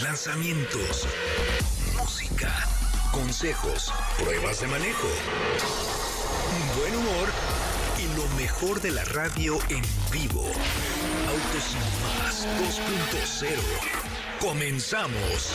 lanzamientos, música, consejos, pruebas de manejo, buen humor y lo mejor de la radio en vivo. Autos y más 2.0. Comenzamos.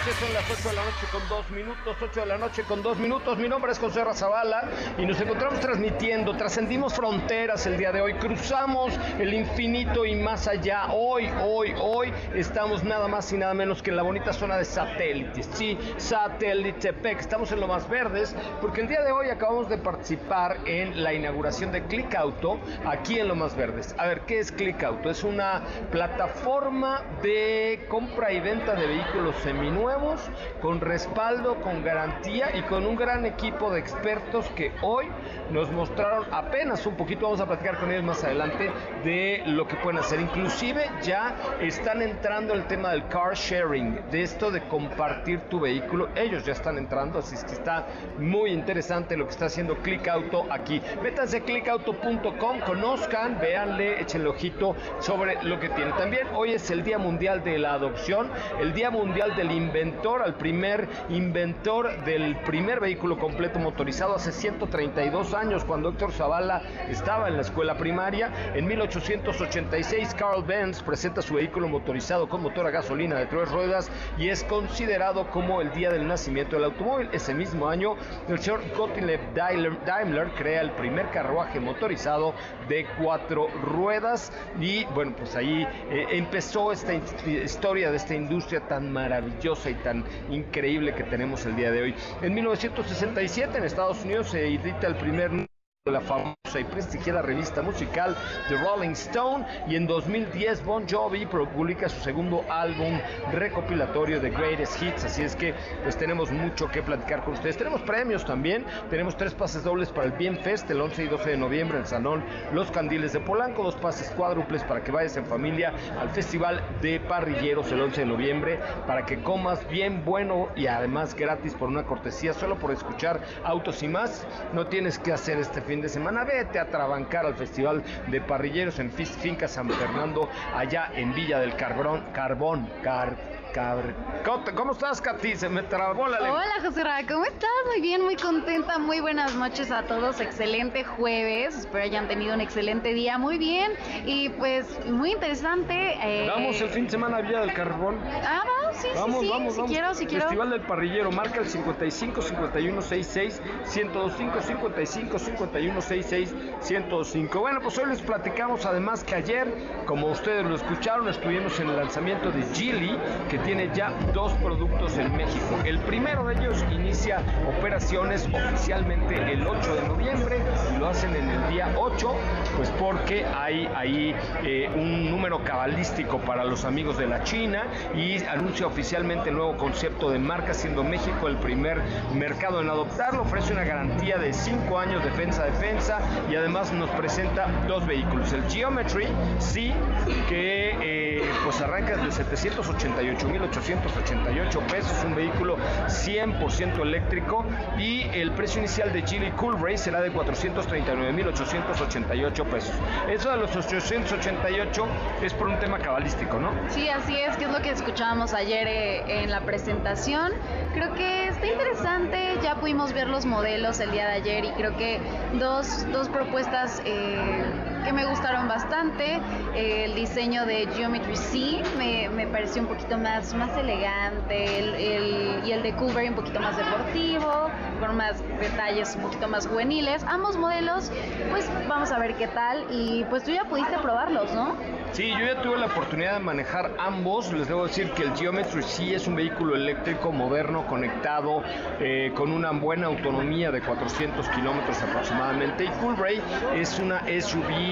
Son las 8 de la noche con 2 minutos, 8 de la noche con 2 minutos. Mi nombre es José Razabala y nos encontramos transmitiendo, trascendimos fronteras el día de hoy, cruzamos el infinito y más allá. Hoy, hoy, hoy estamos nada más y nada menos que en la bonita zona de satélites. Sí, Satélitepec. Estamos en lo más verdes porque el día de hoy acabamos de participar en la inauguración de Click Auto aquí en lo más verdes. A ver, ¿qué es Click Auto? Es una plataforma de compra y venta de vehículos seminuevos con respaldo, con garantía y con un gran equipo de expertos que hoy nos mostraron apenas un poquito, vamos a platicar con ellos más adelante, de lo que pueden hacer. Inclusive ya están entrando el tema del car sharing, de esto de compartir tu vehículo. Ellos ya están entrando, así es que está muy interesante lo que está haciendo Click Auto aquí. Métanse a clickauto.com, conozcan, véanle, echen ojito sobre lo que tiene. También hoy es el Día Mundial de la Adopción, el Día Mundial del Inventor al primer inventor del primer vehículo completo motorizado hace 132 años, cuando Héctor Zavala estaba en la escuela primaria. En 1886, Carl Benz presenta su vehículo motorizado con motor a gasolina de tres ruedas y es considerado como el día del nacimiento del automóvil. Ese mismo año, el señor Gottlieb Daimler crea el primer carruaje motorizado de cuatro ruedas y bueno, pues ahí eh, empezó esta historia de esta industria tan maravillosa tan increíble que tenemos el día de hoy. En 1967 en Estados Unidos se edita el primer la famosa y prestigiada revista musical The Rolling Stone y en 2010 Bon Jovi publica su segundo álbum recopilatorio de Greatest Hits, así es que pues tenemos mucho que platicar con ustedes. Tenemos premios también, tenemos tres pases dobles para el Bien Fest el 11 y 12 de noviembre en Salón Los Candiles de Polanco, dos pases cuádruples para que vayas en familia al Festival de Parrilleros el 11 de noviembre para que comas bien bueno y además gratis por una cortesía solo por escuchar Autos y más. No tienes que hacer este fin de semana, vete a trabancar al Festival de Parrilleros en Finca San Fernando, allá en Villa del Carbón, Carbón, Car ¿Cómo estás, Katy? Se me trabó la lengua. Hola, José Ra, ¿cómo estás? Muy bien, muy contenta. Muy buenas noches a todos. Excelente jueves. Espero hayan tenido un excelente día. Muy bien. Y pues, muy interesante. Eh... Vamos el fin de semana a Villa del Carbón. Ah, vamos, sí, vamos, sí, vamos, sí. vamos. Si quiero, si quiero. Festival del Parrillero. Marca el 55 51 66 105 55 51 66 105. Bueno, pues hoy les platicamos además que ayer, como ustedes lo escucharon, estuvimos en el lanzamiento de Gili, que tiene ya dos productos en México. El primero de ellos inicia operaciones oficialmente el 8 de noviembre y lo hacen en el día 8, pues porque hay ahí eh, un número cabalístico para los amigos de la China y anuncia oficialmente el nuevo concepto de marca, siendo México el primer mercado en adoptarlo. Ofrece una garantía de 5 años defensa-defensa y además nos presenta dos vehículos. El Geometry, sí, que pues arranca de 788.888 pesos, un vehículo 100% eléctrico y el precio inicial de Geely Cool Ray será de 439.888 pesos. Eso de los 888 es por un tema cabalístico, ¿no? Sí, así es, que es lo que escuchábamos ayer eh, en la presentación. Creo que está interesante, ya pudimos ver los modelos el día de ayer y creo que dos, dos propuestas eh, que me gustaron bastante. el diseño de Geometry C me, me, pareció un poquito más, más elegante el, y el de Coolberry un poquito más deportivo, con más detalles un poquito más juveniles. Ambos modelos, pues vamos a ver qué tal y pues tú ya pudiste probarlos, ¿no? Sí, yo ya tuve la oportunidad de manejar ambos. Les debo decir que el Geometry sí es un vehículo eléctrico moderno, conectado, eh, con una buena autonomía de 400 kilómetros aproximadamente. Y Coolray es una SUV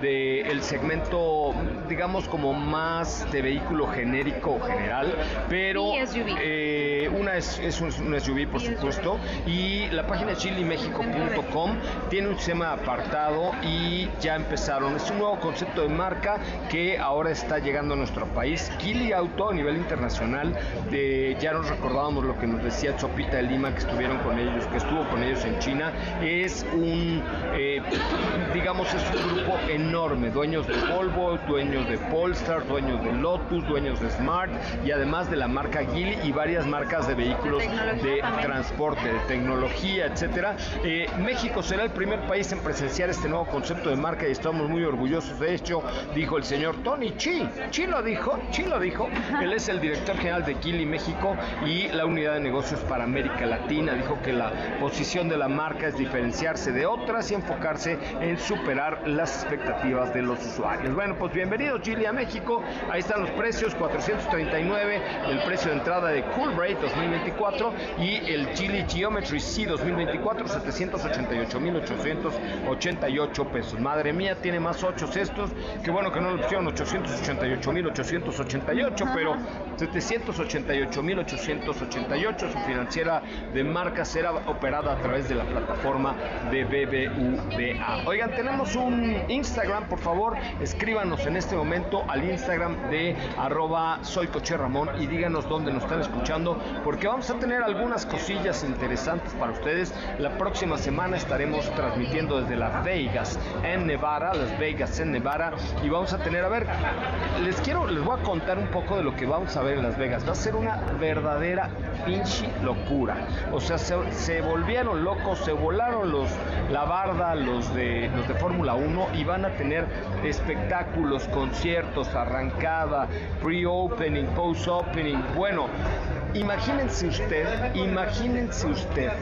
del segmento, digamos, como más de vehículo genérico general, pero eh, una es, es un, SUV, por supuesto. Y la página chilimexico.com tiene un sistema apartado y ya empezaron. Es un nuevo concepto de marca que ahora está llegando a nuestro país. Kili Auto a nivel internacional, de, ya nos recordábamos lo que nos decía Chopita de Lima, que estuvieron con ellos, que estuvo con ellos en China, es un, eh, digamos, es un grupo enorme, dueños de Volvo, dueños de Polestar, dueños de Lotus, dueños de Smart y además de la marca Gili y varias marcas de vehículos de, transporte, de tecnología, etcétera. Eh, México será el primer país en presenciar este nuevo concepto de marca y estamos muy orgullosos de hecho, dijo el señor Tony Chi. Chi lo dijo, Chi lo dijo. Él es el director general de Kili México y la unidad de negocios para América Latina. Dijo que la posición de la marca es diferenciarse de otras y enfocarse en superar las expectativas de los usuarios. Bueno, pues bienvenidos Chile a México. Ahí están los precios, 439, el precio de entrada de Cool Break 2024 y el Chile Geometry C 2024, 788.888 pesos. Madre mía, tiene más 8 estos. Qué bueno que no lo 888.888, pero 788.888. Su financiera de marca será operada a través de la plataforma de BBVA. Oigan, tenemos un Instagram, por favor, escríbanos en este momento al Instagram de arroba soy Ramón y díganos dónde nos están escuchando, porque vamos a tener algunas cosillas interesantes para ustedes. La próxima semana estaremos transmitiendo desde Las Vegas en Nevada, Las Vegas en Nevada, y vamos a tener a ver, les quiero, les voy a contar un poco de lo que vamos a ver en Las Vegas. Va a ser una verdadera pinche locura. O sea, se, volvieron locos, se volaron los la barda, los de los de Fórmula 1 y van a tener espectáculos, conciertos, arrancada, pre-opening, post-opening. Bueno, imagínense usted, imagínense usted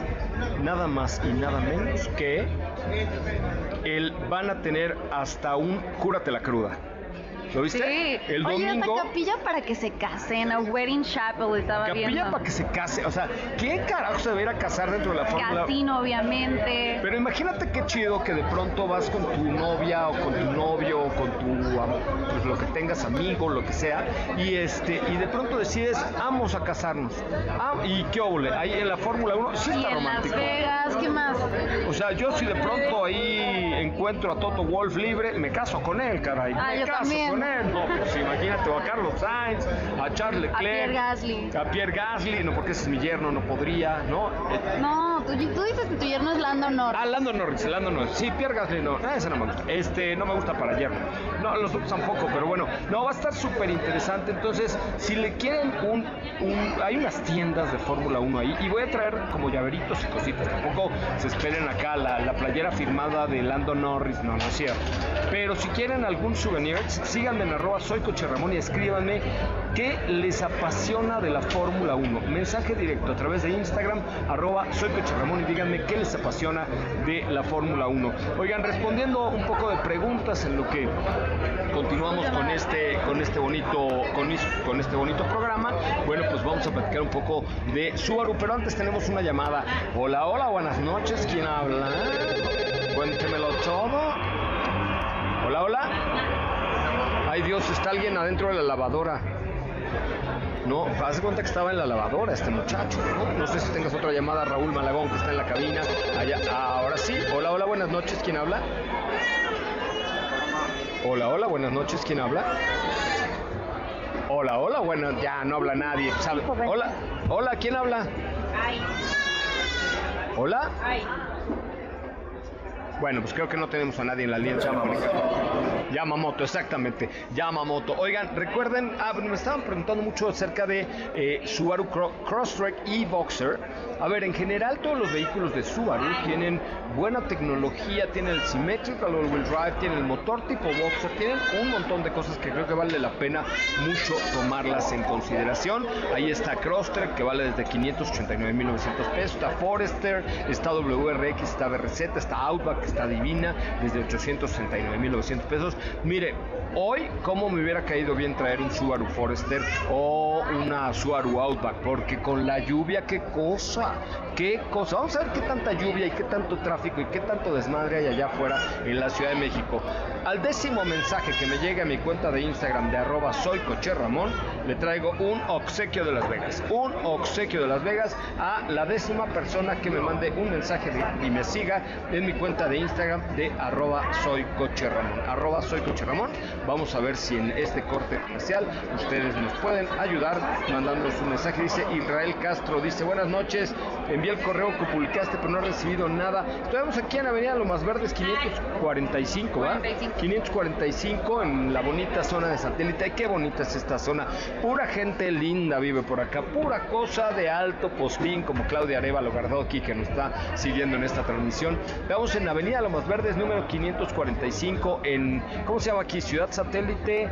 nada más y nada menos que el van a tener hasta un cúrate la cruda. ¿Lo viste? Sí. El domingo. Oye, capilla para que se casen, a wedding chapel estaba capilla viendo. Capilla para que se case. O sea, ¿quién carajo se debería casar dentro de la fórmula? Casino, obviamente. Pero imagínate qué chido que de pronto vas con tu novia o con tu novio o con tu pues lo que tengas amigo, lo que sea, y este y de pronto decides vamos a casarnos. Ah, y qué óvole, ahí en la Fórmula 1 sí está y en romántico. Las Vegas, ¿qué más? O sea, yo si de pronto ahí encuentro a Toto Wolf libre, me caso con él, caray. Ah, me yo caso también. con él. No, pues imagínate, a Carlos Sainz, a Charles Leclerc. A Pierre Gasly. A Pierre Gasly, no, porque ese es mi yerno, no podría, ¿no? No, tú, tú dices que tu yerno es Lando Norris. Ah, Lando Norris, Lando Norris. Sí, Pierre Gasly, no, ah, ese no me gusta. Este, no me gusta para yerno. No, los otros tampoco, pero bueno, no, va a estar súper interesante. Entonces, si le quieren un, un hay unas tiendas de Fórmula 1 ahí y voy a traer como llaveritos y cositas. Tampoco se esperen acá la, la playera firmada de Lando Norris, no, no es cierto. Pero si quieren algún souvenir, síganme en arroba soy Coche Ramón y escríbanme qué les apasiona de la Fórmula 1. Mensaje directo a través de Instagram, arroba soy Ramón y díganme qué les apasiona de la Fórmula 1. Oigan, respondiendo un poco de preguntas en lo que continuamos con este, con este bonito, con, con este bonito programa. Bueno, pues vamos a platicar un poco de Subaru, pero antes tenemos una llamada. Hola, hola, buenas noches, ¿quién habla? Cuéntemelo todo. Hola, hola. Ay Dios, está alguien adentro de la lavadora. No, haz cuenta que estaba en la lavadora este muchacho, ¿no? No sé si tengas otra llamada, Raúl Malagón, que está en la cabina. Allá, ahora sí. Hola, hola, buenas noches, ¿quién habla? Hola, hola, buenas noches, ¿quién habla? Hola, hola, bueno, ya no habla nadie. ¿sabe? Hola, hola, ¿quién habla? Hola. Bueno, pues creo que no tenemos a nadie en la línea. Yamamoto, exactamente. Yamamoto. Oigan, recuerden, ah, me estaban preguntando mucho acerca de eh, Subaru Crosstrek e-Boxer. A ver, en general todos los vehículos de Subaru tienen buena tecnología, tienen el Symmetrical All-Wheel Drive, tienen el motor tipo Boxer, tienen un montón de cosas que creo que vale la pena mucho tomarlas en consideración. Ahí está Crosstrek, que vale desde 589.900 pesos, está Forester, está WRX, está BRZ, está Outback, está Divina, desde 869.900 pesos. Mire, hoy, ¿cómo me hubiera caído bien traer un Subaru Forester o una Subaru Outback? Porque con la lluvia, qué cosa, qué cosa. Vamos a ver qué tanta lluvia y qué tanto tráfico y qué tanto desmadre hay allá afuera en la Ciudad de México. Al décimo mensaje que me llegue a mi cuenta de Instagram de arroba soy le traigo un obsequio de Las Vegas. Un obsequio de Las Vegas a la décima persona que me mande un mensaje y me siga en mi cuenta de Instagram de arroba soy Coche Ramón. Arroba soy Coche Ramón. Vamos a ver si en este corte comercial ustedes nos pueden ayudar mandándonos un mensaje. Dice Israel Castro, dice buenas noches, envié el correo que publicaste pero no he recibido nada. Estamos aquí en Avenida Lomas Verdes 545, ¿va? 545 en la bonita zona de satélite. Qué bonita es esta zona. Pura gente linda vive por acá, pura cosa de alto postín como Claudia Arevalo Gardoki que nos está siguiendo en esta transmisión. Vamos en Avenida Lomas Verdes número 545 en, ¿cómo se llama aquí? Ciudad Satélite,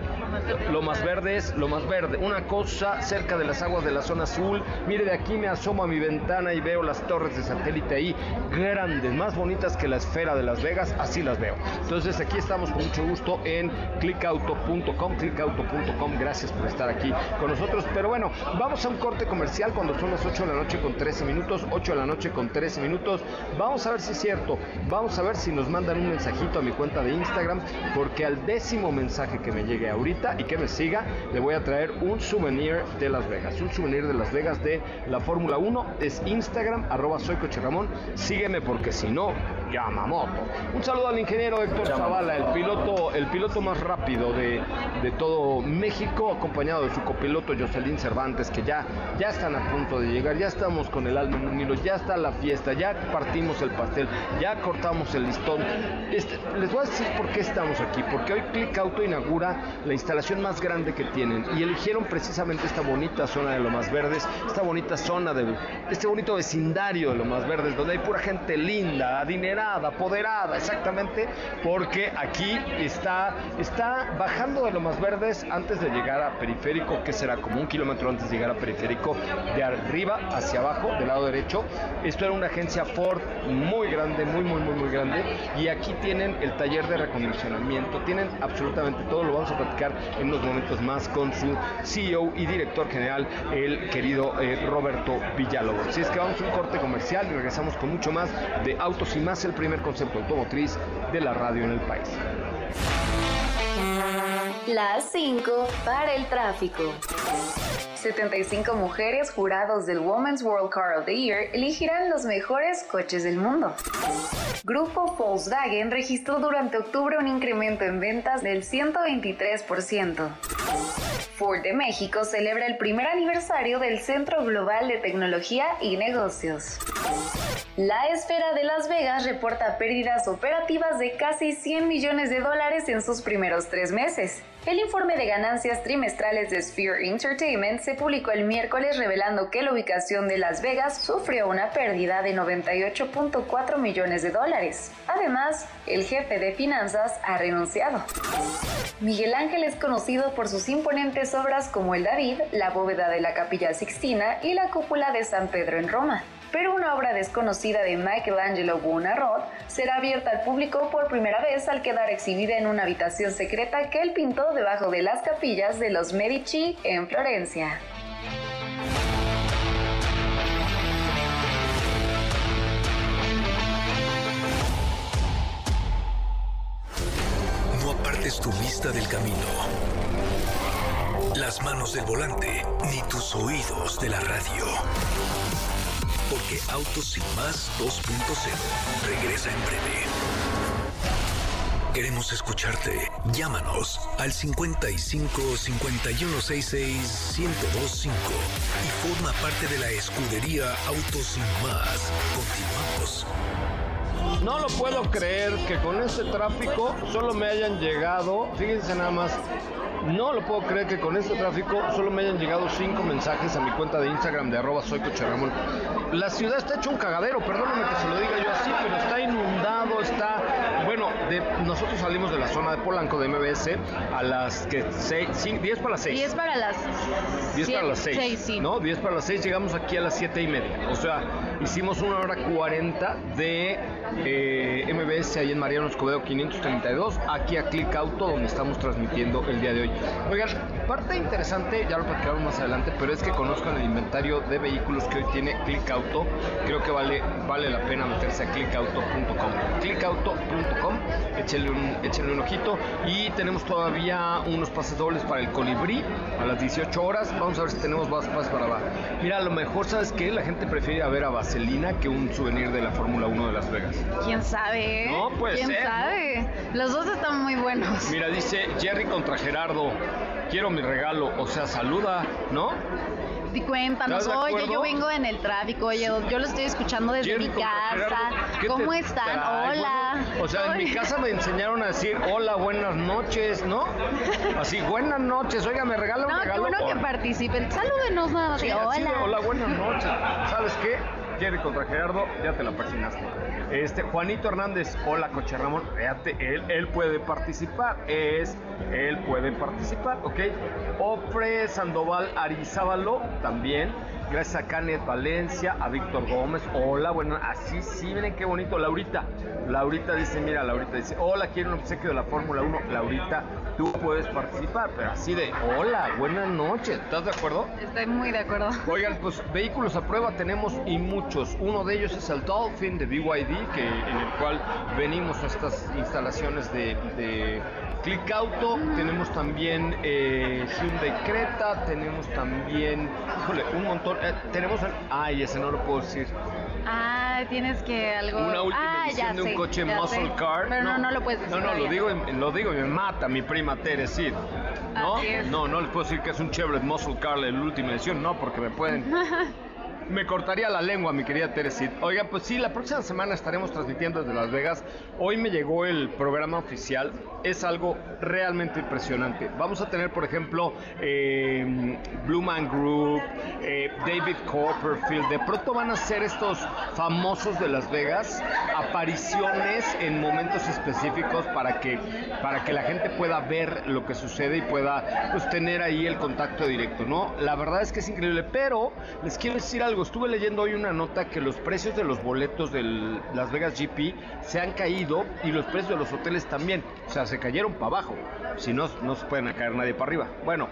Lomas Verdes, Lomas Verde. Una cosa cerca de las aguas de la zona azul. Mire, de aquí me asomo a mi ventana y veo las torres de satélite ahí, grandes, más bonitas que la esfera de Las Vegas, así las veo. Entonces aquí estamos con mucho gusto en clickauto.com, clickauto.com. Gracias por estar aquí con nosotros. Pero bueno, vamos a un corte comercial cuando son las 8 de la noche con 13 minutos, 8 de la noche con 13 minutos. Vamos a ver si es cierto. Vamos a ver si nos mandan un mensajito a mi cuenta de Instagram, porque al décimo mensaje que me llegue ahorita y que me siga, le voy a traer un souvenir de Las Vegas. Un souvenir de Las Vegas de la Fórmula 1. Es Instagram, arroba soy Coche Ramón. Sígueme porque si no, Yamamoto. Un saludo al ingeniero Héctor Zavala, el piloto, el piloto más rápido de, de, todo México, acompañado de su copiloto Jocelyn Cervantes, que ya, ya están a punto de llegar, ya estamos con el alma en un hilo, ya está la fiesta, ya partimos el pastel, ya cortamos el listón. Este, les voy a decir por qué estamos aquí, porque hoy Click Auto inaugura la instalación más grande que tienen y eligieron precisamente esta bonita zona de Lomas Verdes, esta bonita zona de este bonito vecindario de Lomas Verdes, donde hay pura gente linda, adinerada, apoderada, exactamente, porque aquí está, está bajando de Lomas Verdes antes de llegar a Periférico, que será como un kilómetro antes de llegar a Periférico, de arriba hacia abajo, del lado derecho. Esto era una agencia Ford muy grande, muy, muy, muy, muy grande, y aquí tienen el taller de recondicionamiento, tienen absolutamente todo, lo vamos a platicar en unos momentos más con su CEO y director general, el querido eh, Roberto Villalobos. Así es que vamos a un corte comercial y regresamos con mucho más de Autos y más, el primer concepto automotriz de la radio en el país. Las 5 para el tráfico. 75 mujeres jurados del Women's World Car of the Year elegirán los mejores coches del mundo. Grupo Volkswagen registró durante octubre un incremento en ventas del 123%. Ford de México celebra el primer aniversario del Centro Global de Tecnología y Negocios. La esfera de Las Vegas reporta pérdidas operativas de casi 100 millones de dólares en sus primeros tres meses. El informe de ganancias trimestrales de Sphere Entertainment se publicó el miércoles revelando que la ubicación de Las Vegas sufrió una pérdida de 98.4 millones de dólares. Además, el jefe de finanzas ha renunciado. Miguel Ángel es conocido por sus imponentes obras como el David, la bóveda de la Capilla Sixtina y la cúpula de San Pedro en Roma pero una obra desconocida de Michelangelo Buonarrot será abierta al público por primera vez al quedar exhibida en una habitación secreta que él pintó debajo de las capillas de los Medici en Florencia. No apartes tu vista del camino, las manos del volante, ni tus oídos de la radio porque Autos y más 2.0 regresa en breve. Queremos escucharte. Llámanos al 55 5166 1025 y forma parte de la escudería Autos sin más. Continuamos. No lo puedo creer que con este tráfico solo me hayan llegado, fíjense nada más, no lo puedo creer que con este tráfico solo me hayan llegado cinco mensajes a mi cuenta de Instagram de arroba soy Ramón. La ciudad está hecho un cagadero, perdóname que se lo diga yo así, pero está inundado, está... Bueno, de, nosotros salimos de la zona de Polanco de MBS a las que 10 para las 6. 10 para las 10 para las 6. seis, sí. ¿No? 10 para las 6 llegamos aquí a las 7 y media. O sea, hicimos una hora 40 de eh, MBS ahí en Mariano Escobedo 532, aquí a Click Auto, donde estamos transmitiendo el día de hoy. Oigan, parte interesante, ya lo platicaremos más adelante, pero es que conozcan el inventario de vehículos que hoy tiene Click Auto. Creo que vale, vale la pena meterse a clickauto.com. Clickauto.com, échenle un, échenle ojito. Y tenemos todavía unos pases dobles para el colibrí a las 18 horas. Vamos a ver si tenemos más pases para abajo. Mira, lo mejor, ¿sabes qué? La gente prefiere ver a Vaselina que un souvenir de la Fórmula 1 de Las Vegas. ¿Quién sabe? No, puede ¿Quién ser, ¿no? sabe? Los dos están muy buenos. Mira, dice Jerry contra Gerardo. Quiero mi regalo, o sea, saluda, ¿no? Y cuéntanos, ¿Estás de oye, yo vengo en el tráfico, oye, yo lo estoy escuchando desde Jerry mi casa. Gerardo, ¿qué ¿Cómo están? trae? Hola. Bueno, o sea, en mi casa me enseñaron a decir hola, buenas noches, ¿no? Así, buenas noches, oiga, me regala un No, qué regalo. bueno que participen. Salúdenos nada más. Sí, hola. hola, buenas noches. ¿Sabes qué? Jerry contra Gerardo, ya te la persinaste. Este, Juanito Hernández, hola Coche Ramón, fíjate, él, él puede participar, es, él puede participar, ¿ok? Ofre Sandoval Arizábalo, también. Gracias a Canet Valencia, a Víctor Gómez, hola, bueno, así sí, miren qué bonito. Laurita, Laurita dice, mira, Laurita dice, hola, quiero un obsequio de la Fórmula 1. Laurita, tú puedes participar, pero así de, hola, buenas noches, ¿estás de acuerdo? Estoy muy de acuerdo. Oigan, pues vehículos a prueba tenemos y muchos. Uno de ellos es el Dolphin de BYD, que, en el cual venimos a estas instalaciones de, de Click Auto. Tenemos también eh, Hyundai Creta, tenemos también, híjole, un montón. Eh, tenemos, el- ay, ese no lo puedo decir. Ah, tienes que algo. Una última ah, edición ya de un sé, coche ya muscle sé. car. Pero no, no, lo puedes decir. No, no, lo digo, lo digo y me mata mi prima Teresid. ¿No? Así es. No, no les puedo decir que es un Chevrolet Muscle Car la última edición, no, porque me pueden. Me cortaría la lengua, mi querida Teresid. Oiga, pues sí, la próxima semana estaremos transmitiendo desde Las Vegas. Hoy me llegó el programa oficial. Es algo realmente impresionante. Vamos a tener, por ejemplo, eh, Blue Man Group, eh, David Copperfield. De pronto van a ser estos famosos de Las Vegas apariciones en momentos específicos para que, para que la gente pueda ver lo que sucede y pueda pues, tener ahí el contacto directo, ¿no? La verdad es que es increíble, pero les quiero decir algo. Estuve leyendo hoy una nota que los precios de los boletos del Las Vegas GP se han caído y los precios de los hoteles también. O sea, se cayeron para abajo. Si no, no se pueden caer nadie para arriba. Bueno,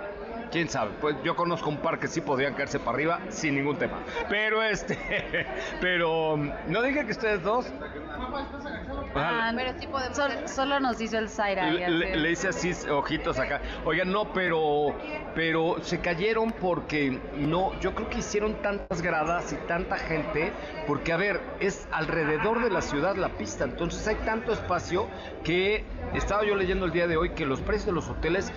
quién sabe. Pues yo conozco un par que sí podrían caerse para arriba sin ningún tema. Pero este, pero no dije que ustedes dos. Ah, pero sí podemos. solo nos hizo el Zaira. le, le- le hice así ojitos acá. Oigan, no, pero pero se cayeron porque no, yo creo que hicieron tantas gradas y tanta gente, porque a ver, es alrededor de la ciudad la pista, entonces hay tanto espacio que estaba yo leyendo el día de hoy que los precios de los hoteles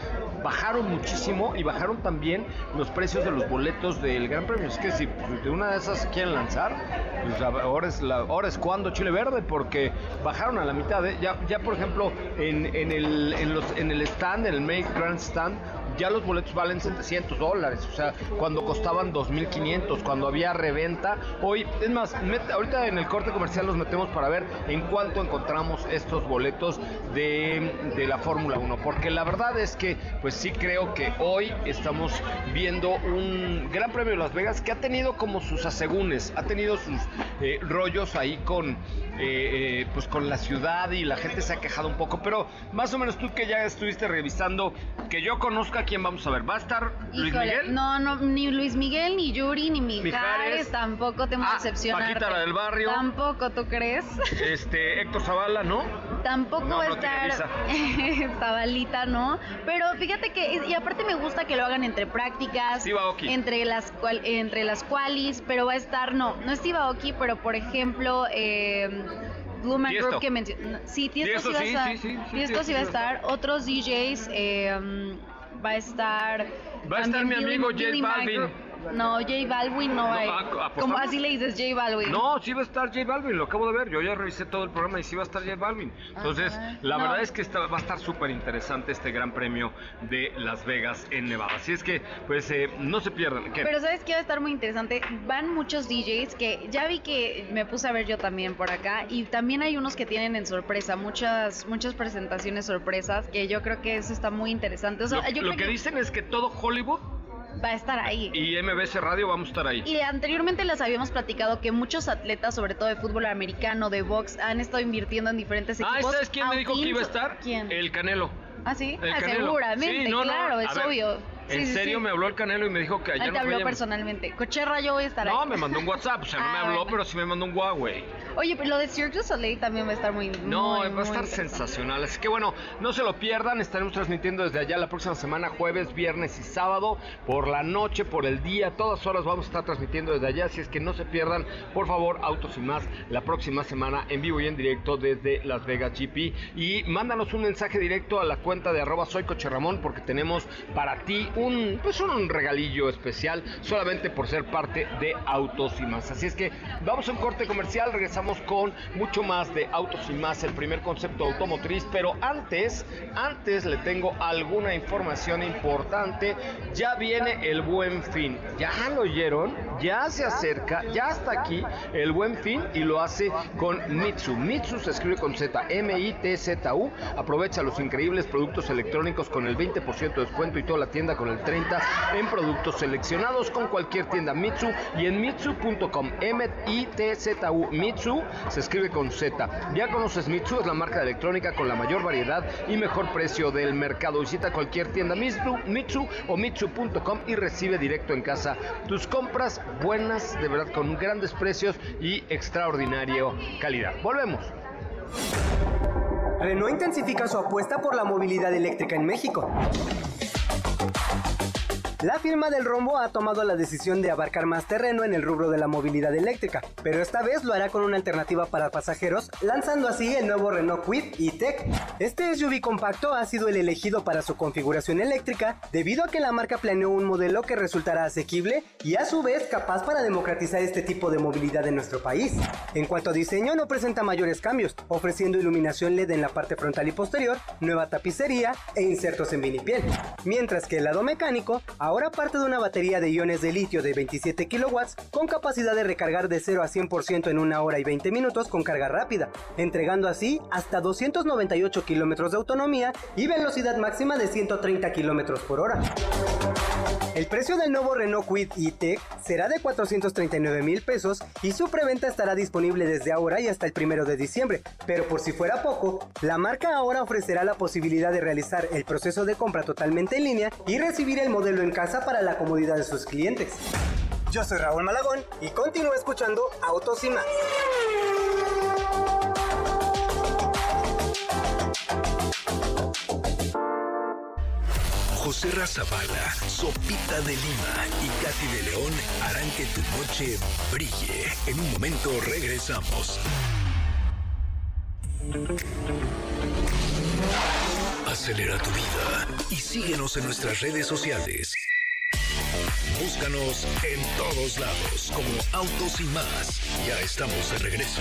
bajaron muchísimo y bajaron también los precios de los boletos del Gran Premio. Es que si de una de esas quieren lanzar, pues ahora es la ahora es cuando Chile Verde porque bajaron a la mitad. ¿eh? Ya ya por ejemplo en, en el en los en el stand, en el Make Grand Stand ya los boletos valen 700 dólares, o sea, cuando costaban 2.500, cuando había reventa. Hoy, es más, ahorita en el corte comercial los metemos para ver en cuánto encontramos estos boletos de, de la Fórmula 1, porque la verdad es que, pues sí creo que hoy estamos viendo un Gran Premio de Las Vegas que ha tenido como sus asegúnes, ha tenido sus eh, rollos ahí con, eh, eh, pues con la ciudad y la gente se ha quejado un poco, pero más o menos tú que ya estuviste revisando, que yo conozca quién vamos a ver, ¿va a estar Luis Híjole, Miguel? No, no, ni Luis Miguel, ni Yuri, ni Mijares, Mijares. tampoco tengo Ah, decepcionarte. Paquita, la del barrio. Tampoco, ¿tú crees? Este, Héctor Zavala, ¿no? Tampoco No, va a no estar Zabalita, ¿no? Pero fíjate que, y aparte me gusta que lo hagan entre prácticas, Aoki. entre las cual, entre las cualis, pero va a estar, no, no es Steve Aoki, pero por ejemplo, eh, Blue. Group que mencionó. Sí, Tiesto, sí va a sí, estar. sí, sí, sí, sí va a sí estar. Otros DJs. eh, va a estar. Va a estar mi amigo J Billy Balvin. No, J Balvin no va a ir. ah, ¿apostamos? Como así le dices, J Balvin. No, sí va a estar J Balvin, lo acabo de ver. Yo ya revisé todo el programa y sí va a estar J Balvin. Entonces, Ajá. la No. verdad es que está- va a estar súper interesante este gran premio de Las Vegas en Nevada. Así es que, pues, eh, no se pierdan. ¿Qué? Pero sabes que va a estar muy interesante. Van muchos DJs que ya vi que me puse a ver yo también por acá y también hay unos que tienen en sorpresa muchas muchas presentaciones sorpresas que yo creo que eso está muy interesante. O sea, lo yo lo creo que, que, dicen es que todo Hollywood va a estar ahí. y MBS Radio vamos a estar ahí. Y anteriormente les habíamos platicado que muchos atletas, sobre todo de fútbol americano, de box, han estado invirtiendo en diferentes Ah, equipos. ¿sabes quién me dijo que iba a estar? ¿Quién? El Canelo. Ah, sí, El Ah, Canelo. seguramente, Sí, no, no, claro, a es ver, obvio. Sí, en sí, serio sí. me habló el Canelo y me dijo que allá Él te habló personalmente. Cocherra, yo voy a estar No, ahí. me mandó un WhatsApp, o sea, no Ah, me habló, bueno. pero sí me mandó un Huawei. Oye, pero lo de Cirque du Soleil también va a estar muy No, muy, va a estar sensacional. Así que bueno, no se lo pierdan. Estaremos transmitiendo desde allá la próxima semana, jueves, viernes y sábado, por la noche, por el día, todas horas vamos a estar transmitiendo desde allá. Así es que no se pierdan, por favor, Autos y más, la próxima semana en vivo y en directo desde Las Vegas GP. Y mándanos un mensaje directo a la cuenta de arroba soy Coche Ramón, porque tenemos para ti un, pues un regalillo especial solamente por ser parte de Autos y más. Así es que vamos a un corte comercial, regresamos con mucho más de Autos y más, el primer concepto automotriz, pero antes, antes le tengo alguna información importante. Ya viene el buen fin. ¿Ya lo oyeron? Ya se acerca, ya está aquí el buen fin y lo hace con Mitsu. Mitsu se escribe con Z, M-I-T-Z-U. Aprovecha los increíbles productos electrónicos con el 20% de descuento y toda la tienda con el 30% en productos seleccionados con cualquier tienda Mitsu y en Mitsu.com. M-I-T-Z-U. Mitsu se escribe con Z. Ya conoces Mitsu, es la marca de electrónica con la mayor variedad y mejor precio del mercado. Visita cualquier tienda Mitsu, Mitsu o Mitsu.com y recibe directo en casa tus compras buenas, de verdad, con grandes precios y extraordinaria calidad. Volvemos. Renault intensifica su apuesta por la movilidad eléctrica en México. La firma del rombo ha tomado la decisión de abarcar más terreno en el rubro de la movilidad eléctrica, pero esta vez lo hará con una alternativa para pasajeros, lanzando así el nuevo Renault Kwid E-Tech. Este SUV compacto ha sido el elegido para su configuración eléctrica debido a que la marca planeó un modelo que resultará asequible y a su vez capaz para democratizar este tipo de movilidad en nuestro país. En cuanto a diseño, no presenta mayores cambios, ofreciendo iluminación LED en la parte frontal y posterior, nueva tapicería e insertos en vinipiel. Mientras que el lado mecánico ahora parte de una batería de iones de litio de 27 kilowatts con capacidad de recargar de 0 a 100% en una hora y 20 minutos con carga rápida, entregando así hasta 298 kilómetros de autonomía y velocidad máxima de 130 kilómetros por hora. El precio del nuevo Renault Kwid E-Tech será de 439 mil pesos y su preventa estará disponible desde ahora y hasta el primero de diciembre. Pero por si fuera poco, la marca ahora ofrecerá la posibilidad de realizar el proceso de compra totalmente en línea y recibir el modelo en casa para la comodidad de sus clientes. Yo soy Raúl Malagón y continúo escuchando Autos. José Razabala, Sopita de Lima y Katy de León harán que tu noche brille. En un momento regresamos. Acelera tu vida y síguenos en nuestras redes sociales. Búscanos en todos lados como Autos y más. Ya estamos de regreso.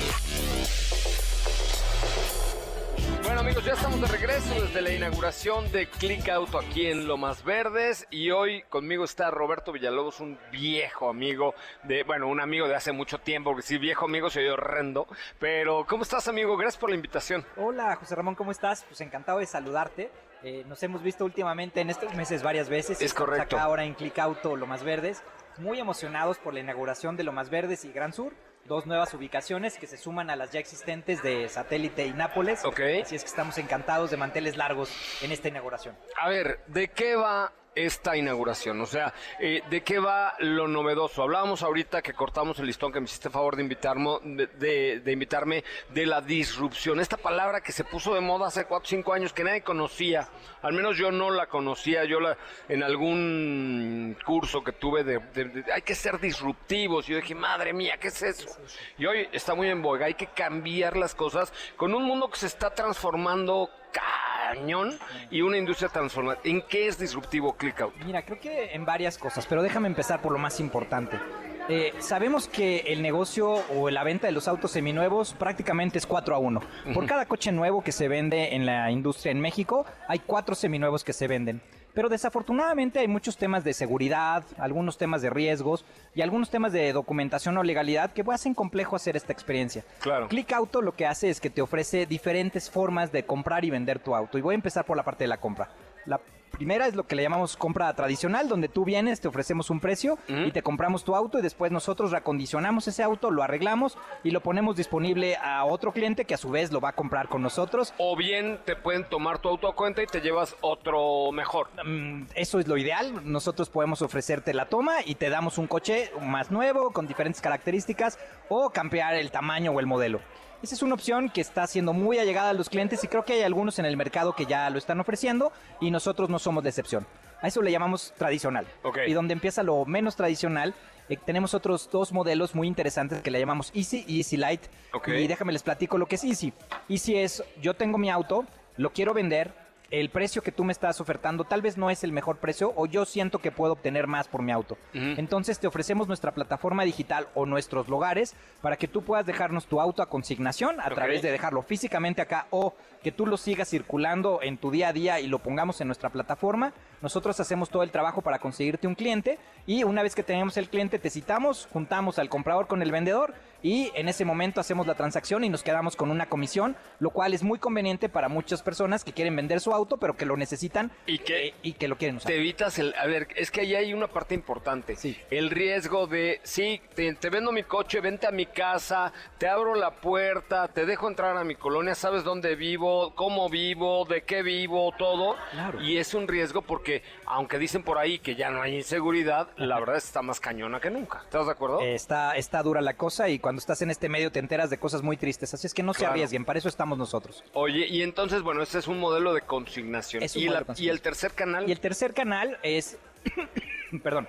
Bueno amigos, ya estamos de regreso desde la inauguración de Click Auto aquí en Lomas Verdes y hoy conmigo está Roberto Villalobos, un viejo amigo de, bueno, un amigo de hace mucho tiempo, porque sí, viejo amigo se oye horrendo, pero ¿cómo estás amigo? Gracias por la invitación. Hola José Ramón, ¿cómo estás? Pues encantado de saludarte. Eh, nos hemos visto últimamente en estos meses varias veces. Es correcto. Acá ahora en Click Auto Lomas Verdes. Muy emocionados por la inauguración de Lomas Verdes y Gran Sur. Dos nuevas ubicaciones que se suman a las ya existentes de Satélite y Nápoles. Ok. Así es que estamos encantados de manteles largos en esta inauguración. A ver, ¿de qué va esta inauguración? O sea, eh, ¿de qué va lo novedoso? Hablábamos ahorita que cortamos el listón, que me hiciste favor de invitarme, de, de invitarme, de la disrupción. Esta palabra que se puso de moda hace 4 o 5 años, que nadie conocía, al menos yo no la conocía, yo la, en algún curso que tuve de, de- hay que ser disruptivos, y yo dije, madre mía, ¿qué es eso? Y hoy está muy en boga, hay que cambiar las cosas con un mundo que se está transformando cañón y una industria transformada. ¿En qué es disruptivo ClickOut? Mira, creo que en varias cosas, pero déjame empezar por lo más importante. Eh, sabemos que el negocio o la venta de los autos seminuevos prácticamente es 4 a 1. Por cada coche nuevo que se vende en la industria en México, hay 4 seminuevos que se venden. Pero desafortunadamente hay muchos temas de seguridad, algunos temas de riesgos y algunos temas de documentación o legalidad que hacen complejo hacer esta experiencia. Claro. Click Auto lo que hace es que te ofrece diferentes formas de comprar y vender tu auto. Y voy a empezar por la parte de la compra. La primera es lo que le llamamos compra tradicional, donde tú vienes, te ofrecemos un precio y te compramos tu auto y después nosotros reacondicionamos ese auto, lo arreglamos y lo ponemos disponible a otro cliente que a su vez lo va a comprar con nosotros. O bien te pueden tomar tu auto a cuenta y te llevas otro mejor. Mm, Eso es lo ideal. Nosotros podemos ofrecerte la toma y te damos un coche más nuevo, con diferentes características, o cambiar el tamaño o el modelo. Esa es una opción que está siendo muy allegada a los clientes y creo que hay algunos en el mercado que ya lo están ofreciendo y nosotros no somos de excepción. A eso le llamamos tradicional. Y donde empieza lo menos tradicional, eh, tenemos otros dos modelos muy interesantes que le llamamos Easy y Easy Light. Y déjame les platico lo que es Easy. Easy es, yo tengo mi auto, lo quiero vender, el precio que tú me estás ofertando tal vez no es el mejor precio o yo siento que puedo obtener más por mi auto. Entonces te ofrecemos nuestra plataforma digital o nuestros lugares para que tú puedas dejarnos tu auto a consignación a través de dejarlo físicamente acá o que tú lo sigas circulando en tu día a día y lo pongamos en nuestra plataforma. Nosotros hacemos todo el trabajo para conseguirte un cliente y una vez que tenemos el cliente te citamos, juntamos al comprador con el vendedor y en ese momento hacemos la transacción y nos quedamos con una comisión, lo cual es muy conveniente para muchas personas que quieren vender su auto pero que lo necesitan Y que- eh, y que lo quieren usar. Te evitas el... A ver, es que ahí hay una parte importante. Sí. El riesgo de, sí, te, te vendo mi coche, vente a mi casa, te abro la puerta, te dejo entrar a mi colonia, sabes dónde vivo, cómo vivo, de qué vivo, todo. Claro. Y es un riesgo porque, aunque dicen por ahí que ya no hay inseguridad, la verdad está más cañona que nunca. ¿Estás de acuerdo? Está, está dura la cosa y cuando estás en este medio te enteras de cosas muy tristes. Así es que no se Claro. arriesguen, para eso estamos nosotros. Oye, y entonces, bueno, este es un modelo de consignación. Es un y, modelo la- de consignación. y el tercer canal. Y el tercer canal es, perdón,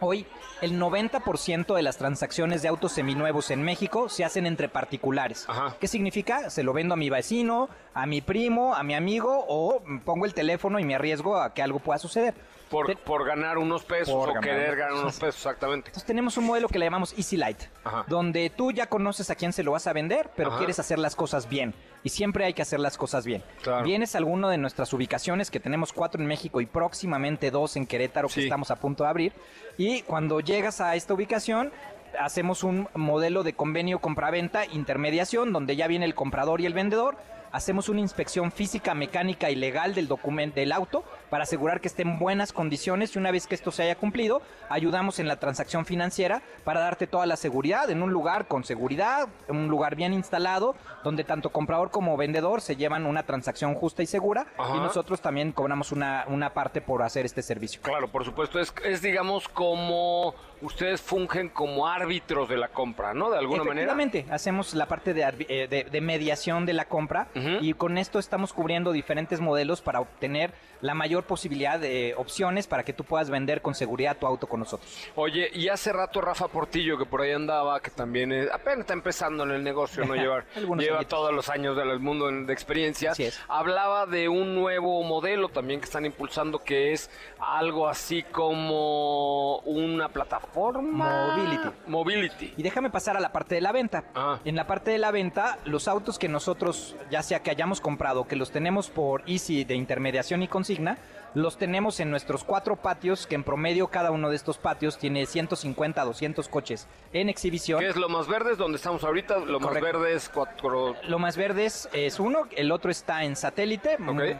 hoy el 90% de las transacciones de autos seminuevos en México se hacen entre particulares. Ajá. ¿Qué significa? Se lo vendo a mi vecino, a mi primo, a mi amigo o pongo el teléfono y me arriesgo a que algo pueda suceder. Por, Te- por ganar unos pesos Por o ganar querer ganar unos pesos. exactamente. Entonces tenemos un modelo que le llamamos Easy Light, Ajá. donde tú ya conoces a quién se lo vas a vender, pero Ajá. quieres hacer las cosas bien. Y siempre hay que hacer las cosas bien. Claro. Vienes a alguno de nuestras ubicaciones, que tenemos cuatro en México y próximamente dos en Querétaro, que Sí. estamos a punto de abrir. Y cuando llegas a esta ubicación, hacemos un modelo de convenio compraventa intermediación, donde ya viene el comprador y el vendedor. Hacemos una inspección física, mecánica y legal del documento del auto para asegurar que esté en buenas condiciones y una vez que esto se haya cumplido, ayudamos en la transacción financiera para darte toda la seguridad en un lugar con seguridad, en un lugar bien instalado, donde tanto comprador como vendedor se llevan una transacción justa y segura Ajá. y nosotros también cobramos una, una parte por hacer este servicio. Claro, por supuesto, es, es digamos como ustedes fungen como árbitros de la compra, ¿no? De alguna manera. Efectivamente, hacemos la parte de, eh, de- de mediación de la compra y con esto estamos cubriendo diferentes modelos para obtener la mayor posibilidad de opciones para que tú puedas vender con seguridad tu auto con nosotros. Oye, y hace rato Rafa Portillo, que por ahí andaba, que también es- apenas está empezando en el negocio, ¿no? Lleva, Algunos lleva añitos. todos los años del mundo de experiencia. Hablaba de un nuevo modelo también que están impulsando, que es algo así como una plataforma. Mobility. Mobility. Y déjame pasar a la parte de la venta. Ah. En la parte de la venta, los autos que nosotros, ya sea que hayamos comprado, que los tenemos por Easy de intermediación y consigna, los tenemos en nuestros cuatro patios, que en promedio cada uno de estos patios tiene 150 a 200 coches en exhibición. ¿Qué es lo más verde? Es donde estamos ahorita. Lo más verde es cuatro. Lo más verde es, es uno, el otro está en satélite,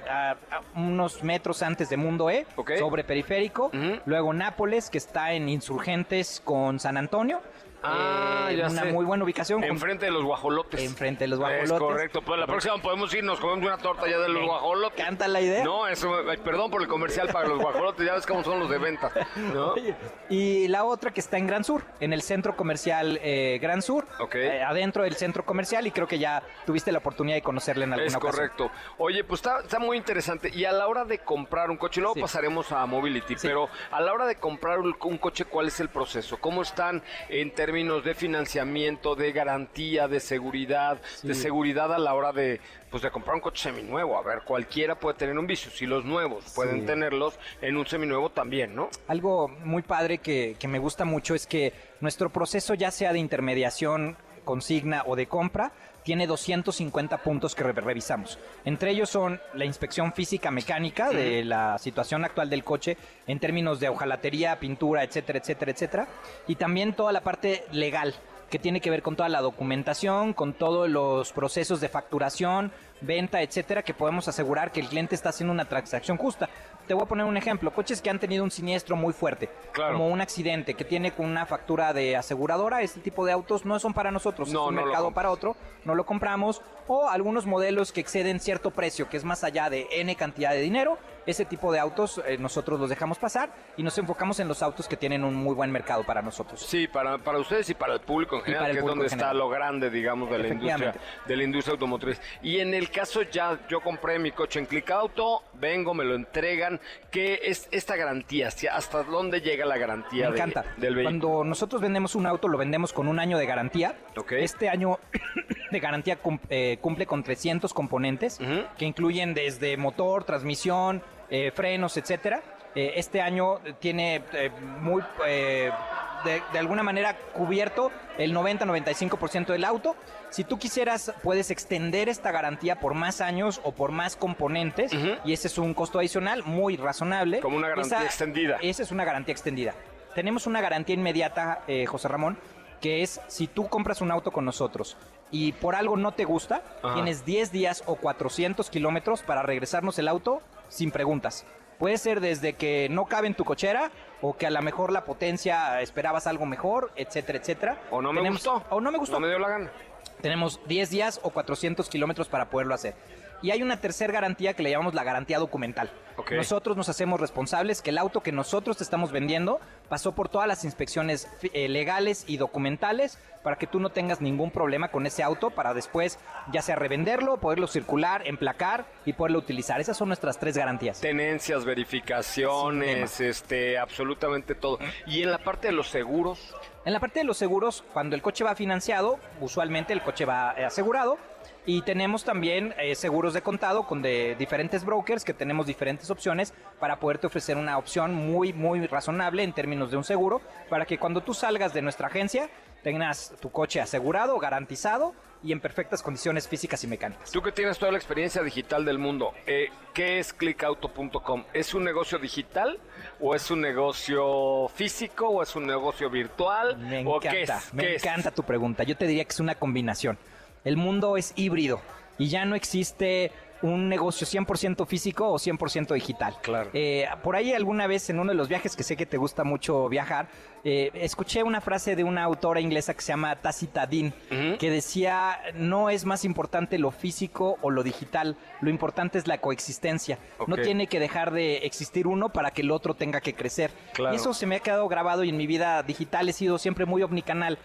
a, a unos metros antes de Mundo E, sobre periférico. Luego Nápoles, que está en Insurgentes con San Antonio. Ah, eh, ya una sé. muy buena ubicación. Enfrente de los guajolotes. Enfrente de los Es guajolotes. correcto. Pues la próxima podemos ir, nos comemos una torta ya de los guajolotes. encanta la idea. No, eso, perdón por el comercial para los guajolotes, ya ves cómo son los de venta, ¿no? Y la otra que está en Gran Sur, en el centro comercial eh, Gran Sur, Ok. eh, adentro del centro comercial y creo que ya tuviste la oportunidad de conocerla en alguna Es ocasión. correcto. Oye, pues está, está muy interesante. Y a la hora de comprar un coche, luego Sí. pasaremos a Mobility, Sí. pero a la hora de comprar un, un coche, ¿cuál es el proceso? ¿Cómo están en términos de financiamiento, de garantía, de seguridad, de seguridad a la hora de, pues, de comprar un coche seminuevo? A ver, cualquiera puede tener un vicio. Si los nuevos pueden tenerlos, en un seminuevo también, ¿no? Algo muy padre que, que me gusta mucho es que nuestro proceso, ya sea de intermediación, consigna o de compra, tiene 250 puntos que re- revisamos. Entre ellos son la inspección física mecánica de la situación actual del coche en términos de hojalatería, pintura, etcétera, etcétera, etcétera. Y también toda la parte legal que tiene que ver con toda la documentación, con todos los procesos de facturación, venta, etcétera, que podemos asegurar que el cliente está haciendo una transacción justa. Te voy a poner un ejemplo, coches que han tenido un siniestro muy fuerte, Claro. como un accidente que tiene con una factura de aseguradora, este tipo de autos no son para nosotros, No, es un no mercado para otro, no lo compramos, o algunos modelos que exceden cierto precio, que es más allá de N cantidad de dinero, ese tipo de autos eh, nosotros los dejamos pasar y nos enfocamos en los autos que tienen un muy buen mercado para nosotros. Sí, para, para ustedes y para el público en general, que es donde está lo grande, digamos, de la industria, de la industria automotriz. Y en el caso ya, yo compré mi coche en Click Auto, vengo, me lo entregan. ¿Qué es esta garantía? ¿Hacia- ¿Hasta dónde llega la garantía Me de- encanta. del vehículo? Cuando nosotros vendemos un auto, lo vendemos con un año de garantía. Ok. Este año de garantía cum- eh, cumple con 300 componentes que incluyen desde motor, transmisión, eh, frenos, etcétera. Eh, este año tiene eh, muy de, de alguna manera cubierto el 90-95% del auto. Si tú quisieras, puedes extender esta garantía por más años o por más componentes y ese es un costo adicional muy razonable. Como una garantía extendida. Esa es una garantía extendida. Tenemos una garantía inmediata, eh, José Ramón, que es si tú compras un auto con nosotros y por algo no te gusta, Ajá. tienes 10 días o 400 kilómetros para regresarnos el auto sin preguntas. Puede ser desde que no cabe en tu cochera o que a lo mejor la potencia esperabas algo mejor, etcétera, etcétera. O no me Tenemos- gustó. O no me gustó. No me dio la gana. Tenemos 10 días o 400 kilómetros para poderlo hacer. Y hay una tercera garantía que le llamamos la garantía documental. Nosotros nos hacemos responsables que el auto que nosotros te estamos vendiendo pasó por todas las inspecciones eh, legales y documentales para que tú no tengas ningún problema con ese auto para después ya sea revenderlo, poderlo circular, emplacar y poderlo utilizar. Esas son nuestras tres garantías. Tenencias, verificaciones, este, absolutamente todo. Y en la parte de los seguros, En la parte de los seguros, cuando el coche va financiado, usualmente el coche va eh, asegurado. Y tenemos también eh, seguros de contado con de diferentes brokers que tenemos diferentes opciones para poderte ofrecer una opción muy, muy razonable en términos de un seguro para que cuando tú salgas de nuestra agencia tengas tu coche asegurado, garantizado y en perfectas condiciones físicas y mecánicas. Tú que tienes toda la experiencia digital del mundo, eh, ¿qué es clickauto.com? ¿Es un negocio digital o es un negocio físico o es un negocio virtual? Me ¿O encanta, qué es? me ¿Qué es? encanta tu pregunta. Yo te diría que es una combinación. El mundo es híbrido y ya no existe un negocio 100% físico o 100% digital. Claro. Eh, por ahí alguna vez en uno de los viajes que sé que te gusta mucho viajar, eh, escuché una frase de una autora inglesa que se llama Tacita Dean, que decía, no es más importante lo físico o lo digital, lo importante es la coexistencia. No tiene que dejar de existir uno para que el otro tenga que crecer. Claro. Y eso se me ha quedado grabado y en mi vida digital he sido siempre muy omnicanal.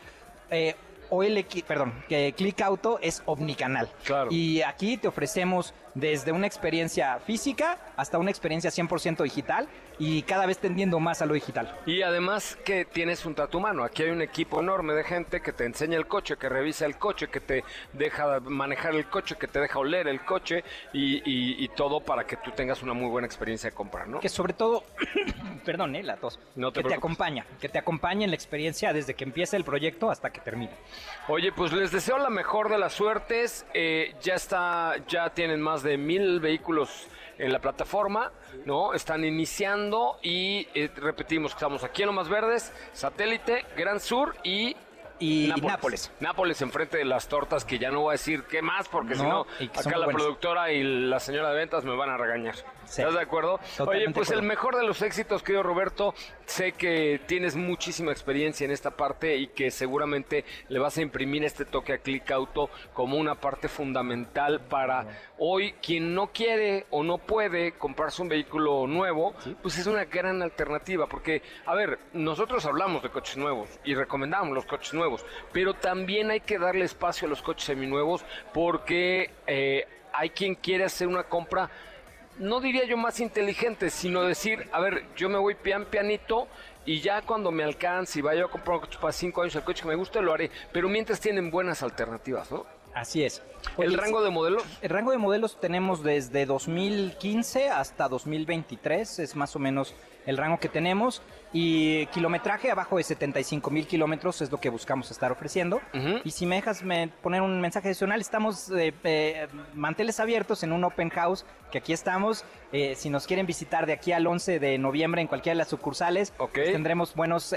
Eh, OLX, perdón, que Click Auto es omnicanal. Claro. Y aquí te ofrecemos desde una experiencia física hasta una experiencia 100% digital y cada vez tendiendo más a lo digital. Y además que tienes un trato humano. Aquí hay un equipo enorme de gente que te enseña el coche, que revisa el coche, que te deja manejar el coche, que te deja oler el coche y, y- y todo para que tú tengas una muy buena experiencia de compra, ¿no? Que sobre todo, perdón, eh, la tos, No te que te acompaña, que te acompañe en la experiencia desde que empieza el proyecto hasta que termina. Oye, pues les deseo la mejor de las suertes. Eh, ya está, ya tienen más de mil vehículos en la plataforma, ¿no? Están iniciando y eh, repetimos que estamos aquí en Lomas Verdes, Satélite, Gran Sur y y Nápoles. Nápoles. enfrente de las tortas, que ya no voy a decir qué más, porque si no, acá la productora y la señora de ventas me van a regañar. ¿Estás de acuerdo? Oye, pues el mejor de los éxitos, querido Roberto, sé que tienes muchísima experiencia en esta parte y que seguramente le vas a imprimir este toque a Click Auto como una parte fundamental para hoy quien no quiere o no puede comprarse un vehículo nuevo, pues es una gran alternativa, porque, a ver, nosotros hablamos de coches nuevos y recomendamos los coches nuevos, pero también hay que darle espacio a los coches seminuevos porque eh, hay quien quiere hacer una compra no diría yo más inteligente, sino decir, a ver, yo me voy pian pianito y ya cuando me alcance y vaya a comprar un coche para cinco años, el coche que me guste, lo haré. Pero mientras tienen buenas alternativas, ¿no? Así es. ¿El rango de modelos? El rango de modelos tenemos desde 2015 hasta 2023, es más o menos el rango que tenemos. Y kilometraje abajo de 75 mil kilómetros es lo que buscamos estar ofreciendo. Y si me dejas poner un mensaje adicional, estamos eh, eh, manteles abiertos en un open house, que aquí estamos. Eh, si nos quieren visitar de aquí al 11 de noviembre en cualquiera de las sucursales, pues tendremos buenos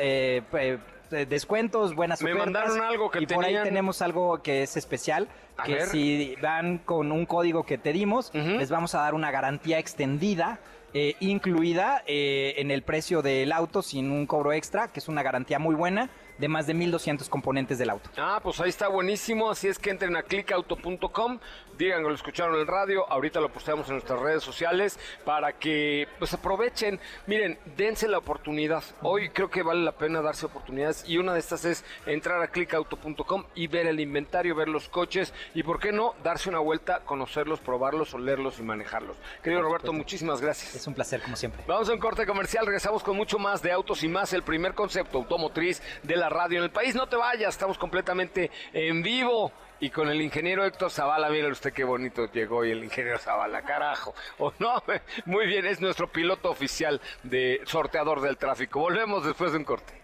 descuentos, buenas Me mandaron algo que y por ahí tenemos algo que es especial, que si van con un código que te dimos, les vamos a dar una garantía extendida eh, incluida eh, en el precio del auto sin un cobro extra, que es una garantía muy buena de más de 1200 componentes del auto. Ah, pues ahí está buenísimo, así es que entren a clickauto.com, digan que lo escucharon en el radio, ahorita lo posteamos en nuestras redes sociales para que pues aprovechen, miren, dense la oportunidad. Hoy creo que vale la pena darse oportunidades y una de estas es entrar a clickauto.com y ver el inventario, ver los coches y por qué no darse una vuelta, conocerlos, probarlos, olerlos y manejarlos. Querido Roberto, muchísimas gracias. Es un placer como siempre. Vamos a un corte comercial, regresamos con mucho más de autos y más, el primer concepto automotriz de la radio en el país. No te vayas, estamos completamente en vivo. Y con el ingeniero Héctor Zavala, mire usted qué bonito llegó y el ingeniero Zavala, carajo. O no, muy bien, es nuestro piloto oficial de sorteador del tráfico. Volvemos después de un corte.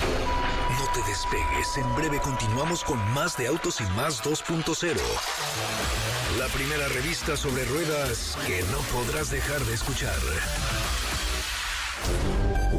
No te despegues, en breve continuamos con más de Autos y Más 2.0. La primera revista sobre ruedas que no podrás dejar de escuchar.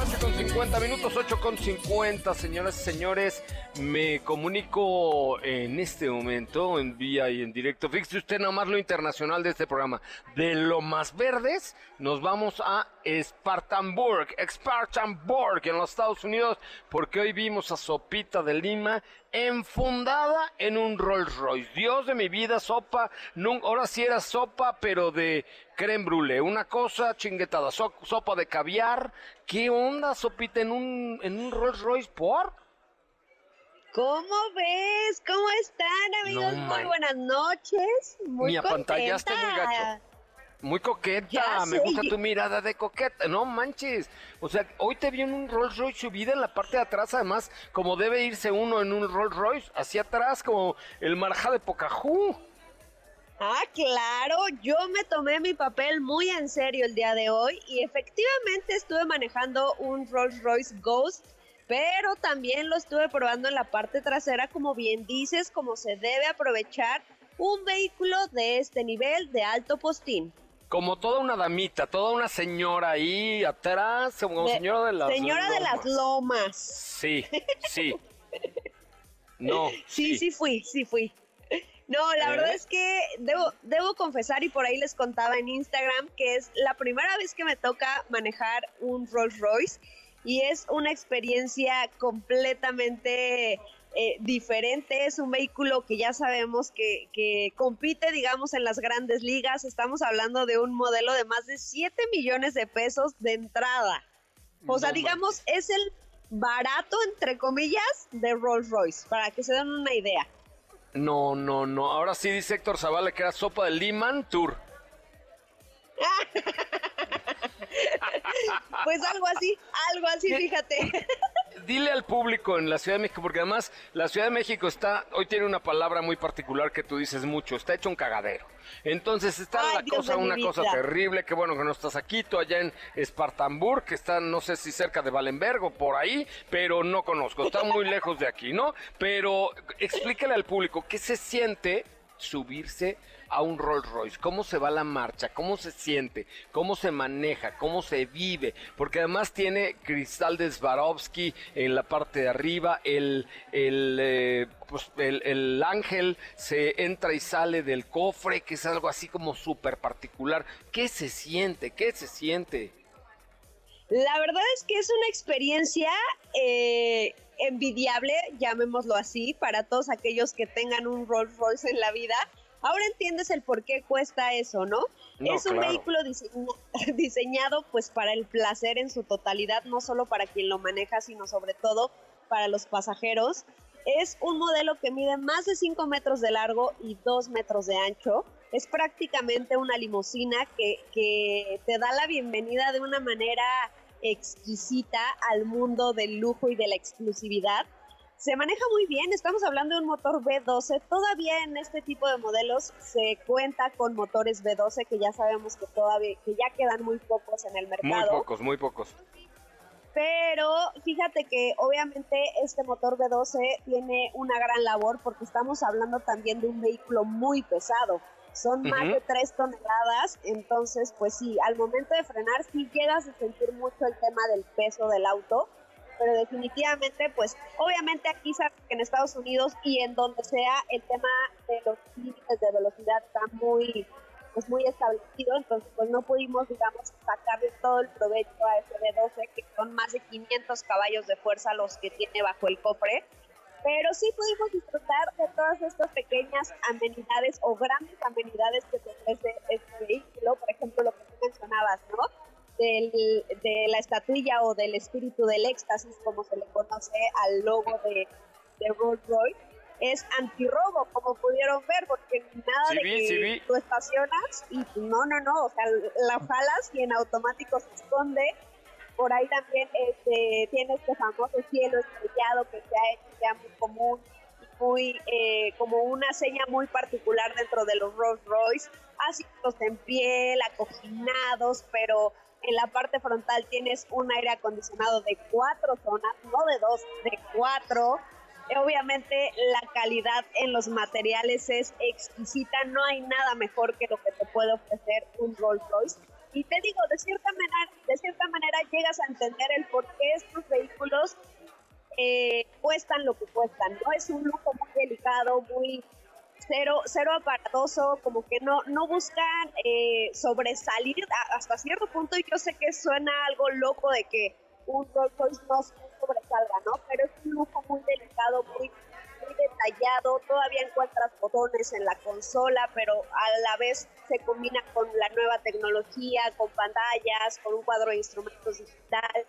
8 con 50 minutos, 8 con 50, señoras y señores. Me comunico en este momento en vía y en directo. Fíjese usted nada más lo internacional de este programa. De lo más verdes, nos vamos a Spartanburg, Spartanburg en los Estados Unidos, porque hoy vimos a Sopita de Lima enfundada en un Rolls Royce. Dios de mi vida, sopa, ahora sí era sopa, pero de creme brûlée, una cosa chinguetada, sopa de caviar. ¿Qué onda, sopita, en un, en un Rolls Royce por? ¿Cómo ves? ¿Cómo están, amigos? muy buenas noches. Muy Mi apantallaste muy gacho. Muy coqueta, me gusta tu mirada de coqueta. No manches. O sea, hoy te vi en un Rolls Royce subida en la parte de atrás, además, como debe irse uno en un Rolls Royce, hacia atrás, como el marja de Pocahú. Ah, claro, yo me tomé mi papel muy en serio el día de hoy y efectivamente estuve manejando un Rolls Royce Ghost, pero también lo estuve probando en la parte trasera, como bien dices, como se debe aprovechar un vehículo de este nivel de alto postín como toda una damita, toda una señora ahí atrás, como señora de las Señora de las lomas. Sí, sí. No. Sí, sí, fui, sí fui. No, la verdad ¿Eh? es que debo, debo confesar y por ahí les contaba en Instagram que es la primera vez que me toca manejar un Rolls Royce y es una experiencia completamente eh, diferente, es un vehículo que ya sabemos que, que, compite, digamos, en las grandes ligas. Estamos hablando de un modelo de más de 7 millones de pesos de entrada. O sea, digamos, es el barato, entre comillas, de Rolls Royce, para que se den una idea. No, no, no. Ahora sí dice Héctor Zavala que era sopa de Liman Tour. pues algo así, algo así, fíjate. Dile al público en la Ciudad de México, porque además la Ciudad de México está, hoy tiene una palabra muy particular que tú dices mucho, está hecho un cagadero. Entonces está Ay, la Dios cosa, una cosa terrible, que bueno que no estás aquí, tú allá en Espartamburg, que está no sé si cerca de Valenberg o por ahí, pero no conozco, está muy lejos de aquí, ¿no? Pero explícale al público qué se siente subirse a un Rolls Royce, cómo se va la marcha, cómo se siente, cómo se maneja, cómo se vive, porque además tiene cristal de Swarovski en la parte de arriba, el, el, eh, pues, el, el ángel se entra y sale del cofre, que es algo así como súper particular. ¿Qué se siente? ¿Qué se siente? La verdad es que es una experiencia eh, envidiable, llamémoslo así, para todos aquellos que tengan un Rolls Royce en la vida. Ahora entiendes el por qué cuesta eso, ¿no? No, es un claro. vehículo diseña- diseñado pues para el placer en su totalidad, no solo para quien lo maneja, sino sobre todo para los pasajeros. Es un modelo que mide más de 5 metros de largo y 2 metros de ancho. Es prácticamente una limusina que, que te da la bienvenida de una manera exquisita al mundo del lujo y de la exclusividad. Se maneja muy bien, estamos hablando de un motor V12. Todavía en este tipo de modelos se cuenta con motores V12 que ya sabemos que todavía que ya quedan muy pocos en el Muy mercado. pocos, muy pocos. Pero fíjate que obviamente este motor V12 tiene una gran labor porque estamos hablando también de un vehículo muy pesado. Son más de 3 toneladas, entonces pues sí, al momento de frenar sí llegas a sentir mucho el tema del peso del auto, pero definitivamente pues obviamente aquí que en Estados Unidos y en donde sea el tema de los límites de velocidad está muy pues muy establecido, entonces pues no pudimos, digamos, sacarle todo el provecho a ese B12, que son más de 500 caballos de fuerza los que tiene bajo el cofre, pero sí pudimos disfrutar de todas estas pequeñas amenidades o grandes amenidades que ofrece este vehículo, por ejemplo, lo que tú mencionabas, ¿no? Del, de la estatuilla o del espíritu del éxtasis, como se le conoce al logo de, de Rolls Royce, es antirrobo, como pudieron ver, porque nada Sí de que sí tú estacionas y no, no, no, o sea, la jalas y en automático se esconde. Por ahí también este, tiene este famoso cielo estrellado que se ha hecho ya muy común, muy eh, como una seña muy particular dentro de los Rolls Royce, asientos en piel, acoginados, pero en la parte frontal tienes un aire acondicionado de cuatro zonas, no de dos, de cuatro. Eh, Obviamente la calidad en los materiales es exquisita, no hay nada mejor que lo que te puede ofrecer un Rolls Royce. Y te digo, de cierta manera, de cierta manera llegas a entender el por qué estos vehículos eh, cuestan lo que cuestan, ¿no? Es un lujo muy delicado, muy cero, cero aparatoso, como que no, no buscan eh, sobresalir hasta cierto punto y yo sé que suena algo loco de que un Rolls Royce no sobresalga, ¿no? Pero es un lujo muy delicado, muy, muy detallado, todavía encuentras botones en la consola, pero a la vez se combina con la nueva tecnología, con pantallas, con un cuadro de instrumentos digital,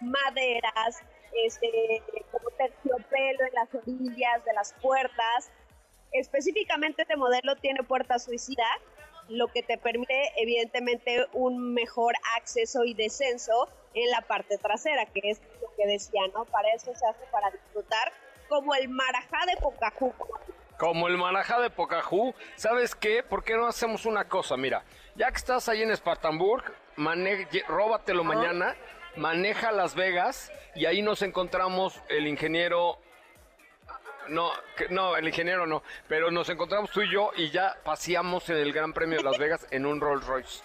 maderas, este, como terciopelo en las orillas de las puertas. Específicamente este modelo tiene puerta suicida, lo que te permite evidentemente un mejor acceso y descenso en la parte trasera, que es lo que decía, ¿no? Para eso se hace para disfrutar como el marajá de Pocahú. Como el Marajá de Pocahú, ¿sabes qué? ¿Por qué no hacemos una cosa? Mira, ya que estás ahí en Spartanburg, róbatelo mañana, maneja Las Vegas y ahí nos encontramos el ingeniero. No, que- no, el ingeniero no, pero nos encontramos tú y yo y ya paseamos en el Gran Premio de Las Vegas en un Rolls Royce.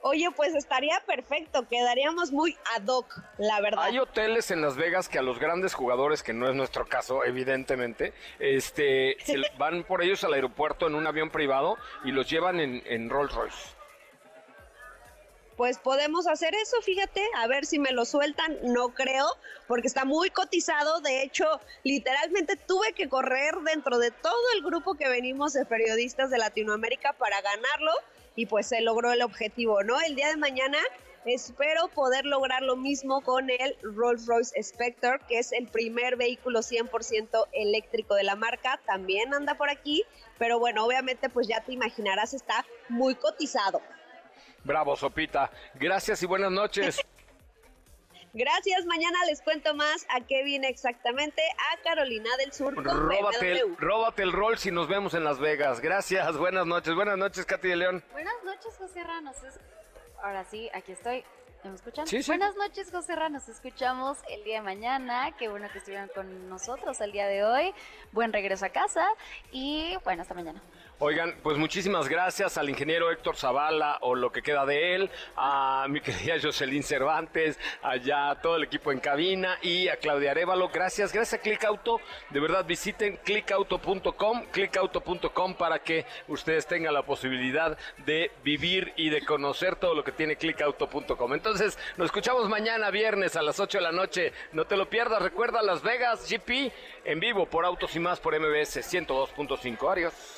Oye, pues estaría perfecto, quedaríamos muy ad hoc, la verdad. Hay hoteles en Las Vegas que a los grandes jugadores, que no es nuestro caso, evidentemente, este, van por ellos al aeropuerto en un avión privado y los llevan en, en Rolls Royce. Pues podemos hacer eso, fíjate, a ver si me lo sueltan, no creo, porque está muy cotizado, de hecho, literalmente tuve que correr dentro de todo el grupo que venimos de periodistas de Latinoamérica para ganarlo y pues se logró el objetivo, ¿no? El día de mañana espero poder lograr lo mismo con el Rolls Royce Spectre, que es el primer vehículo 100% eléctrico de la marca, también anda por aquí, pero bueno, obviamente pues ya te imaginarás, está muy cotizado. Bravo, Sopita. Gracias y buenas noches. Gracias, mañana les cuento más a qué viene exactamente a Carolina del Sur. Con Róbate el, róbate el rol si nos vemos en Las Vegas. Gracias, buenas noches. Buenas noches, Katy de León. Buenas noches, José Ramos. Ahora sí, aquí estoy. ¿Me escuchan? Sí, sí. Buenas noches, José Ramos. Nos escuchamos el día de mañana. Qué bueno que estuvieron con nosotros el día de hoy. Buen regreso a casa y bueno, hasta mañana. Oigan, pues muchísimas gracias al ingeniero Héctor Zavala o lo que queda de él, a mi querida Jocelyn Cervantes, allá todo el equipo en cabina y a Claudia Arevalo. Gracias, gracias a. De verdad, visiten clickauto.com, clickauto.com para que ustedes tengan la posibilidad de vivir y de conocer todo lo que tiene clickauto.com. Entonces, nos escuchamos mañana viernes a las 8 de la noche. No te lo pierdas. Recuerda Las Vegas GP en vivo por Autos y más por MBS 102.5. Adiós.